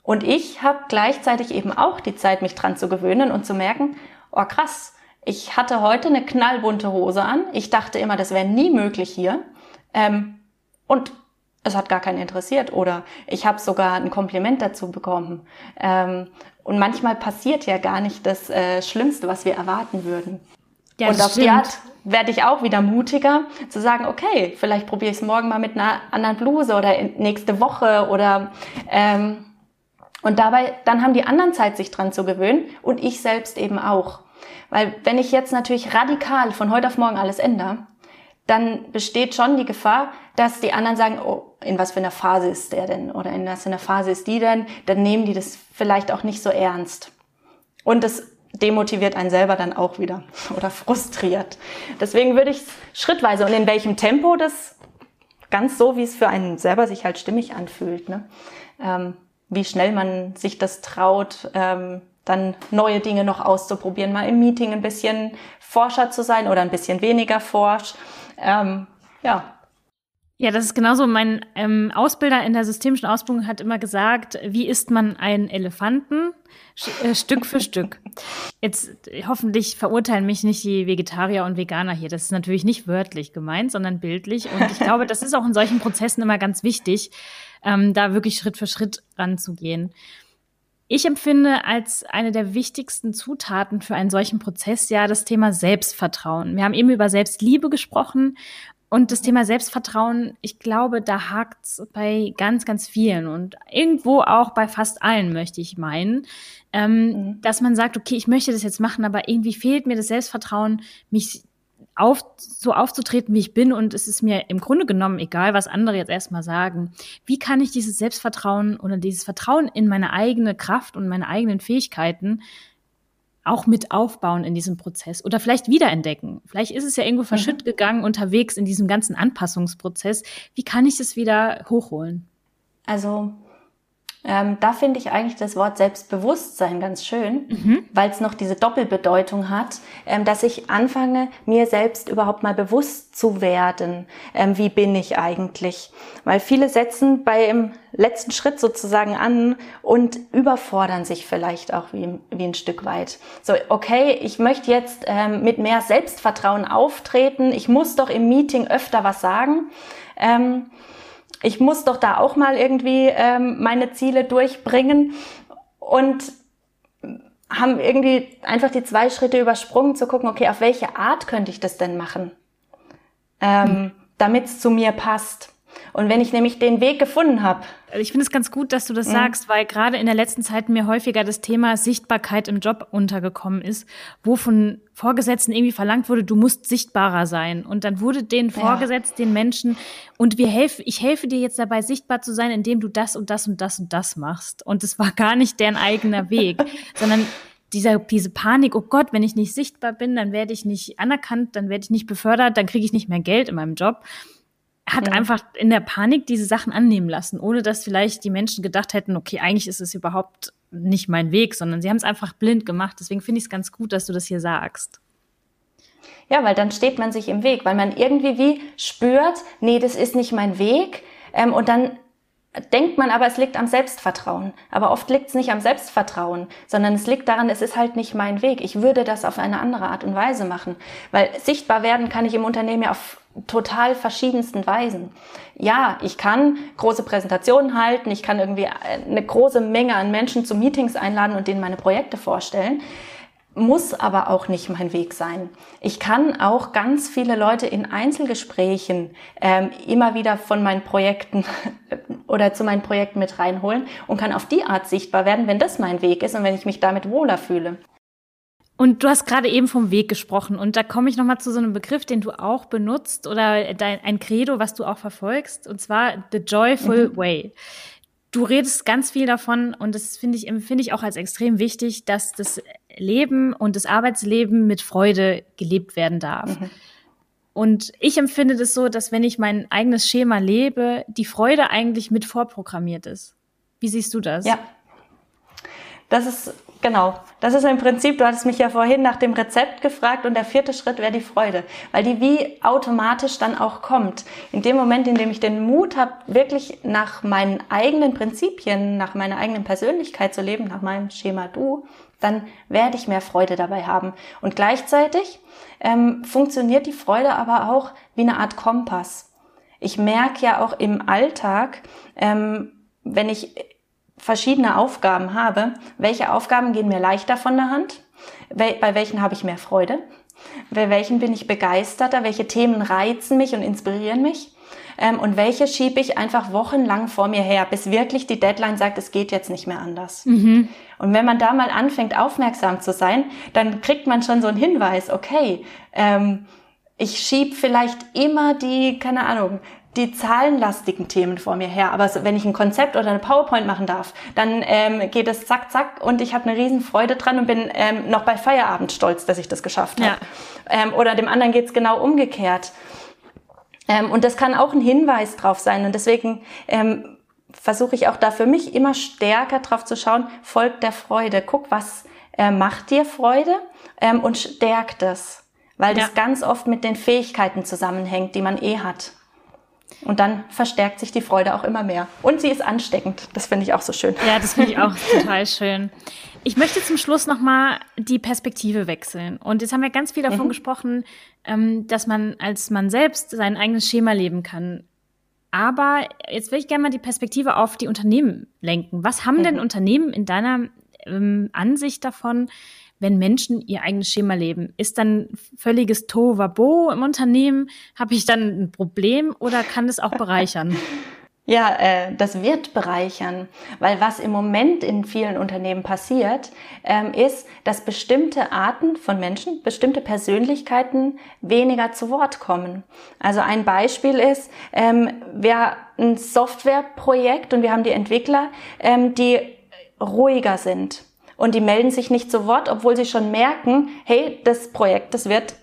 Speaker 2: Und ich habe gleichzeitig eben auch die Zeit, mich dran zu gewöhnen und zu merken, oh krass, ich hatte heute eine knallbunte Hose an. Ich dachte immer, das wäre nie möglich hier. Ähm, und es hat gar keinen interessiert oder ich habe sogar ein Kompliment dazu bekommen. Ähm, und manchmal passiert ja gar nicht das äh, Schlimmste, was wir erwarten würden. Ja, und auf stimmt. die Art werde ich auch wieder mutiger zu sagen, okay, vielleicht probiere ich es morgen mal mit einer anderen Bluse oder nächste Woche oder ähm, und dabei, dann haben die anderen Zeit, sich dran zu gewöhnen und ich selbst eben auch. Weil wenn ich jetzt natürlich radikal von heute auf morgen alles ändere, dann besteht schon die Gefahr, dass die anderen sagen, oh, in was für einer Phase ist der denn oder in was für einer Phase ist die denn, dann nehmen die das vielleicht auch nicht so ernst. Und das demotiviert einen selber dann auch wieder oder frustriert. Deswegen würde ich schrittweise und in welchem Tempo das ganz so, wie es für einen selber sich halt stimmig anfühlt. Ne? Ähm, wie schnell man sich das traut, ähm, dann neue Dinge noch auszuprobieren, mal im Meeting ein bisschen forscher zu sein oder ein bisschen weniger forsch. Ähm, ja.
Speaker 1: Ja, das ist genauso. Mein ähm, Ausbilder in der systemischen Ausbildung hat immer gesagt, wie isst man einen Elefanten? Äh, Stück für Stück. Jetzt hoffentlich verurteilen mich nicht die Vegetarier und Veganer hier. Das ist natürlich nicht wörtlich gemeint, sondern bildlich. Und ich glaube, das ist auch in solchen Prozessen immer ganz wichtig, ähm, da wirklich Schritt für Schritt ranzugehen. Ich empfinde als eine der wichtigsten Zutaten für einen solchen Prozess ja das Thema Selbstvertrauen. Wir haben eben über Selbstliebe gesprochen und das Thema Selbstvertrauen, ich glaube, da hakt's bei ganz, ganz vielen und irgendwo auch bei fast allen, möchte ich meinen, ähm, mhm. dass man sagt, okay, ich möchte das jetzt machen, aber irgendwie fehlt mir das Selbstvertrauen, mich auf, so aufzutreten, wie ich bin und es ist mir im Grunde genommen egal, was andere jetzt erstmal sagen. Wie kann ich dieses Selbstvertrauen oder dieses Vertrauen in meine eigene Kraft und meine eigenen Fähigkeiten auch mit aufbauen in diesem Prozess oder vielleicht wiederentdecken. Vielleicht ist es ja irgendwo verschütt mhm. gegangen unterwegs in diesem ganzen Anpassungsprozess. Wie kann ich es wieder hochholen?
Speaker 2: Also ähm, da finde ich eigentlich das Wort Selbstbewusstsein ganz schön, mhm. weil es noch diese Doppelbedeutung hat, ähm, dass ich anfange, mir selbst überhaupt mal bewusst zu werden, ähm, wie bin ich eigentlich. Weil viele setzen beim letzten Schritt sozusagen an und überfordern sich vielleicht auch wie, wie ein Stück weit. So, okay, ich möchte jetzt ähm, mit mehr Selbstvertrauen auftreten, ich muss doch im Meeting öfter was sagen. Ich muss doch da auch mal irgendwie ähm, meine Ziele durchbringen und haben irgendwie einfach die zwei Schritte übersprungen, zu gucken, okay, auf welche Art könnte ich das denn machen, ähm, mhm. damit es zu mir passt. Und wenn ich nämlich den Weg gefunden habe.
Speaker 1: Also ich finde es ganz gut, dass du das mhm. sagst, weil gerade in der letzten Zeit mir häufiger das Thema Sichtbarkeit im Job untergekommen ist, wo von Vorgesetzten irgendwie verlangt wurde, du musst sichtbarer sein. Und dann wurde den vorgesetzt, ja. den Menschen, und wir helfen, ich helfe dir jetzt dabei, sichtbar zu sein, indem du das und das und das und das machst. Und es war gar nicht deren eigener Weg, sondern dieser, diese Panik, oh Gott, wenn ich nicht sichtbar bin, dann werde ich nicht anerkannt, dann werde ich nicht befördert, dann kriege ich nicht mehr Geld in meinem Job hat ja. einfach in der Panik diese Sachen annehmen lassen, ohne dass vielleicht die Menschen gedacht hätten, okay, eigentlich ist es überhaupt nicht mein Weg, sondern sie haben es einfach blind gemacht. Deswegen finde ich es ganz gut, dass du das hier sagst.
Speaker 2: Ja, weil dann steht man sich im Weg, weil man irgendwie wie spürt, nee, das ist nicht mein Weg. Ähm, und dann denkt man aber, es liegt am Selbstvertrauen. Aber oft liegt es nicht am Selbstvertrauen, sondern es liegt daran, es ist halt nicht mein Weg. Ich würde das auf eine andere Art und Weise machen. Weil sichtbar werden kann ich im Unternehmen ja auf total verschiedensten Weisen. Ja, ich kann große Präsentationen halten, ich kann irgendwie eine große Menge an Menschen zu Meetings einladen und denen meine Projekte vorstellen muss aber auch nicht mein Weg sein. Ich kann auch ganz viele Leute in Einzelgesprächen ähm, immer wieder von meinen Projekten oder zu meinen Projekten mit reinholen und kann auf die Art sichtbar werden, wenn das mein Weg ist und wenn ich mich damit wohler fühle.
Speaker 1: Und du hast gerade eben vom Weg gesprochen und da komme ich nochmal zu so einem Begriff, den du auch benutzt oder dein, ein Credo, was du auch verfolgst, und zwar the joyful mhm. way. Du redest ganz viel davon und das finde ich, empfinde ich auch als extrem wichtig, dass das Leben und das Arbeitsleben mit Freude gelebt werden darf. Mhm. Und ich empfinde das so, dass wenn ich mein eigenes Schema lebe, die Freude eigentlich mit vorprogrammiert ist. Wie siehst du das?
Speaker 2: Ja. Das ist Genau, das ist im Prinzip, du hattest mich ja vorhin nach dem Rezept gefragt und der vierte Schritt wäre die Freude, weil die wie automatisch dann auch kommt. In dem Moment, in dem ich den Mut habe, wirklich nach meinen eigenen Prinzipien, nach meiner eigenen Persönlichkeit zu leben, nach meinem Schema Du, dann werde ich mehr Freude dabei haben. Und gleichzeitig ähm, funktioniert die Freude aber auch wie eine Art Kompass. Ich merke ja auch im Alltag, ähm, wenn ich verschiedene Aufgaben habe, welche Aufgaben gehen mir leichter von der Hand, bei welchen habe ich mehr Freude, bei welchen bin ich begeisterter, welche Themen reizen mich und inspirieren mich? Ähm, und welche schiebe ich einfach wochenlang vor mir her, bis wirklich die Deadline sagt, es geht jetzt nicht mehr anders. Mhm. Und wenn man da mal anfängt, aufmerksam zu sein, dann kriegt man schon so einen Hinweis, okay, ähm, ich schieb vielleicht immer die, keine Ahnung, die zahlenlastigen Themen vor mir her. Aber so, wenn ich ein Konzept oder eine PowerPoint machen darf, dann ähm, geht es zack, zack und ich habe eine riesen Freude dran und bin ähm, noch bei Feierabend stolz, dass ich das geschafft habe. Ja. Ähm, oder dem anderen geht's genau umgekehrt. Ähm, und das kann auch ein Hinweis drauf sein. Und deswegen ähm, versuche ich auch da für mich immer stärker drauf zu schauen, folgt der Freude. Guck, was äh, macht dir Freude ähm, und stärkt es. Weil ja. das ganz oft mit den Fähigkeiten zusammenhängt, die man eh hat. Und dann verstärkt sich die Freude auch immer mehr. Und sie ist ansteckend. Das finde ich auch so schön.
Speaker 1: Ja, das finde ich auch total schön. Ich möchte zum Schluss nochmal die Perspektive wechseln. Und jetzt haben wir ganz viel davon mhm. gesprochen, ähm, dass man als man selbst sein eigenes Schema leben kann. Aber jetzt will ich gerne mal die Perspektive auf die Unternehmen lenken. Was haben mhm. denn Unternehmen in deiner ähm, Ansicht davon, wenn Menschen ihr eigenes Schema leben? Ist dann völliges Tohuwabo im Unternehmen? Habe ich dann ein Problem oder kann es auch bereichern?
Speaker 2: Ja, äh, das wird bereichern, weil was im Moment in vielen Unternehmen passiert, ähm, ist, dass bestimmte Arten von Menschen, bestimmte Persönlichkeiten weniger zu Wort kommen. Also ein Beispiel ist, ähm, wir ein Softwareprojekt und wir haben die Entwickler, ähm, die ruhiger sind und die melden sich nicht zu Wort, obwohl sie schon merken, hey, das Projekt, das wird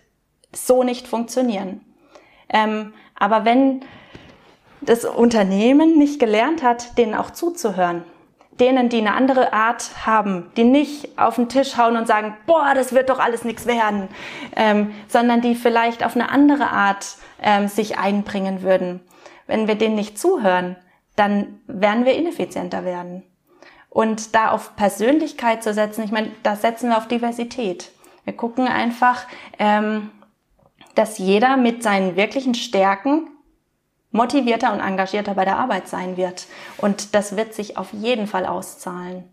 Speaker 2: so nicht funktionieren. Ähm, aber wenn das Unternehmen nicht gelernt hat, denen auch zuzuhören, denen, die eine andere Art haben, die nicht auf den Tisch hauen und sagen, boah, das wird doch alles nichts werden, ähm, sondern die vielleicht auf eine andere Art ähm, sich einbringen würden. Wenn wir denen nicht zuhören, dann werden wir ineffizienter werden. Und da auf Persönlichkeit zu setzen, ich meine, da setzen wir auf Diversität. Wir gucken einfach, ähm, dass jeder mit seinen wirklichen Stärken motivierter und engagierter bei der Arbeit sein wird. Und das wird sich auf jeden Fall auszahlen.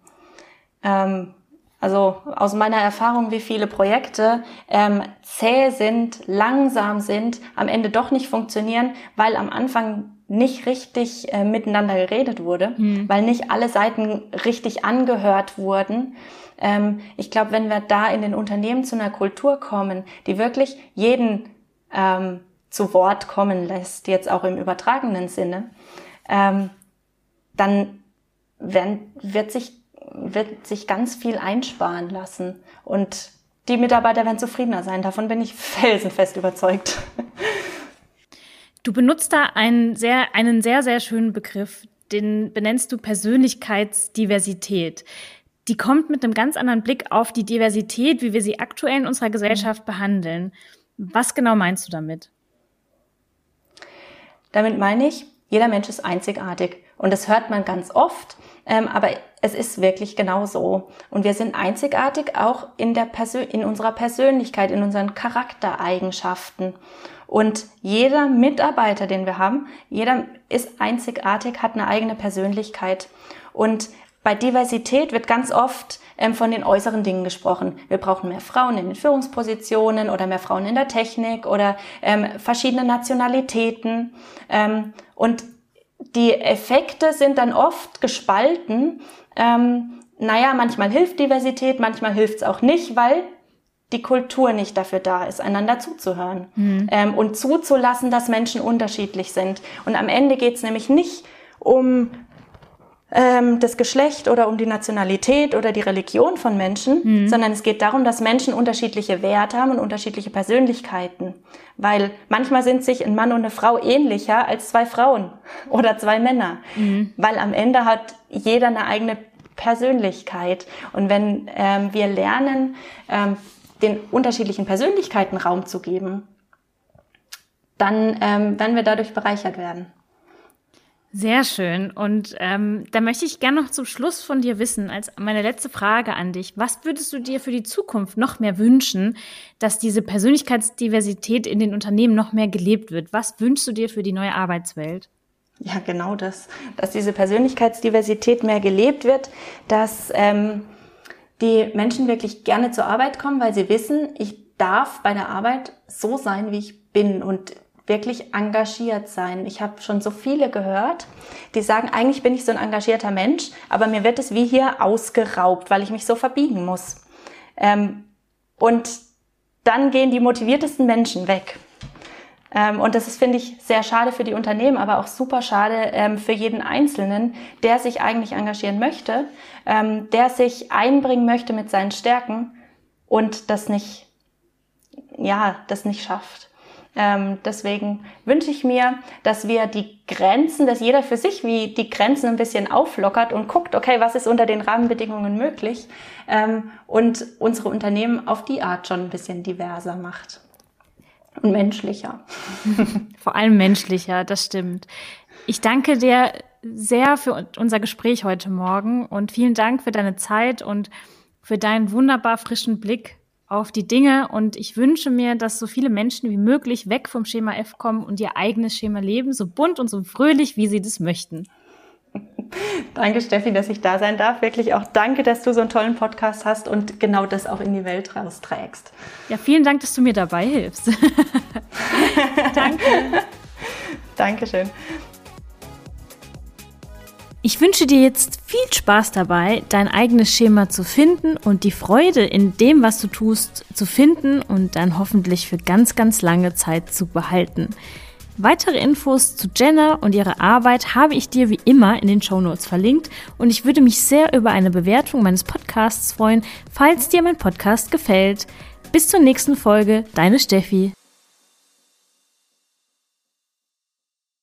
Speaker 2: Ähm, also aus meiner Erfahrung, wie viele Projekte ähm, zäh sind, langsam sind, am Ende doch nicht funktionieren, weil am Anfang nicht richtig äh, miteinander geredet wurde, mhm. weil nicht alle Seiten richtig angehört wurden. Ähm, ich glaube, wenn wir da in den Unternehmen zu einer Kultur kommen, die wirklich jeden ähm, zu Wort kommen lässt, jetzt auch im übertragenen Sinne, ähm, dann werden, wird, sich, wird sich ganz viel einsparen lassen und die Mitarbeiter werden zufriedener sein. Davon bin ich felsenfest überzeugt.
Speaker 1: Du benutzt da einen sehr, einen sehr, sehr schönen Begriff, den benennst du Persönlichkeitsdiversität. die kommt mit einem ganz anderen Blick auf die Diversität, wie wir sie aktuell in unserer Gesellschaft behandeln. Was genau meinst du damit?
Speaker 2: Damit meine ich, jeder Mensch ist einzigartig. Und das hört man ganz oft, ähm, aber es ist wirklich genau so. Und wir sind einzigartig auch in, der Persön in unserer Persönlichkeit, in unseren Charaktereigenschaften. Und jeder Mitarbeiter, den wir haben, jeder ist einzigartig, hat eine eigene Persönlichkeit. Und bei Diversität wird ganz oft ähm, von den äußeren Dingen gesprochen. Wir brauchen mehr Frauen in den Führungspositionen oder mehr Frauen in der Technik oder ähm, verschiedene Nationalitäten. Ähm, und die Effekte sind dann oft gespalten. Ähm, naja, manchmal hilft Diversität, manchmal hilft es auch nicht, weil die Kultur nicht dafür da ist, einander zuzuhören mhm. ähm, und zuzulassen, dass Menschen unterschiedlich sind. Und am Ende geht es nämlich nicht um ähm, das Geschlecht oder um die Nationalität oder die Religion von Menschen, mhm. sondern es geht darum, dass Menschen unterschiedliche Werte haben und unterschiedliche Persönlichkeiten. Weil manchmal sind sich ein Mann und eine Frau ähnlicher als zwei Frauen oder zwei Männer. Mhm. Weil am Ende hat jeder eine eigene Persönlichkeit. Und wenn ähm, wir lernen, ähm, den unterschiedlichen Persönlichkeiten Raum zu geben, dann ähm, werden wir dadurch bereichert werden.
Speaker 1: Sehr schön. Und ähm, da möchte ich gerne noch zum Schluss von dir wissen, als meine letzte Frage an dich. Was würdest du dir für die Zukunft noch mehr wünschen, dass diese Persönlichkeitsdiversität in den Unternehmen noch mehr gelebt wird? Was wünschst du dir für die neue Arbeitswelt?
Speaker 2: Ja, genau das. Dass diese Persönlichkeitsdiversität mehr gelebt wird, dass ähm, die Menschen wirklich gerne zur Arbeit kommen, weil sie wissen, ich darf bei der Arbeit so sein, wie ich bin. Und wirklich engagiert sein. Ich habe schon so viele gehört, die sagen, eigentlich bin ich so ein engagierter Mensch, aber mir wird es wie hier ausgeraubt, weil ich mich so verbiegen muss. Ähm, und dann gehen die motiviertesten Menschen weg. Ähm, und das ist, finde ich, sehr schade für die Unternehmen, aber auch super schade ähm, für jeden Einzelnen, der sich eigentlich engagieren möchte, ähm, der sich einbringen möchte mit seinen Stärken und das nicht, ja, das nicht schafft. Deswegen wünsche ich mir, dass wir die Grenzen, dass jeder für sich wie die Grenzen ein bisschen auflockert und guckt, okay, was ist unter den Rahmenbedingungen möglich und unsere Unternehmen auf die Art schon ein bisschen diverser macht und menschlicher.
Speaker 1: Vor allem menschlicher, das stimmt. Ich danke dir sehr für unser Gespräch heute Morgen und vielen Dank für deine Zeit und für deinen wunderbar frischen Blick auf die Dinge und ich wünsche mir, dass so viele Menschen wie möglich weg vom Schema F kommen und ihr eigenes Schema leben, so bunt und so fröhlich, wie sie das möchten.
Speaker 2: Danke, Steffi, dass ich da sein darf. Wirklich auch danke, dass du so einen tollen Podcast hast und genau das auch in die Welt rausträgst.
Speaker 1: Ja, vielen Dank, dass du mir dabei hilfst.
Speaker 2: danke. Dankeschön.
Speaker 1: Ich wünsche dir jetzt viel Spaß dabei, dein eigenes Schema zu finden und die Freude in dem, was du tust, zu finden und dann hoffentlich für ganz, ganz lange Zeit zu behalten. Weitere Infos zu Jenna und ihrer Arbeit habe ich dir wie immer in den Show Notes verlinkt und ich würde mich sehr über eine Bewertung meines Podcasts freuen, falls dir mein Podcast gefällt. Bis zur nächsten Folge, deine Steffi.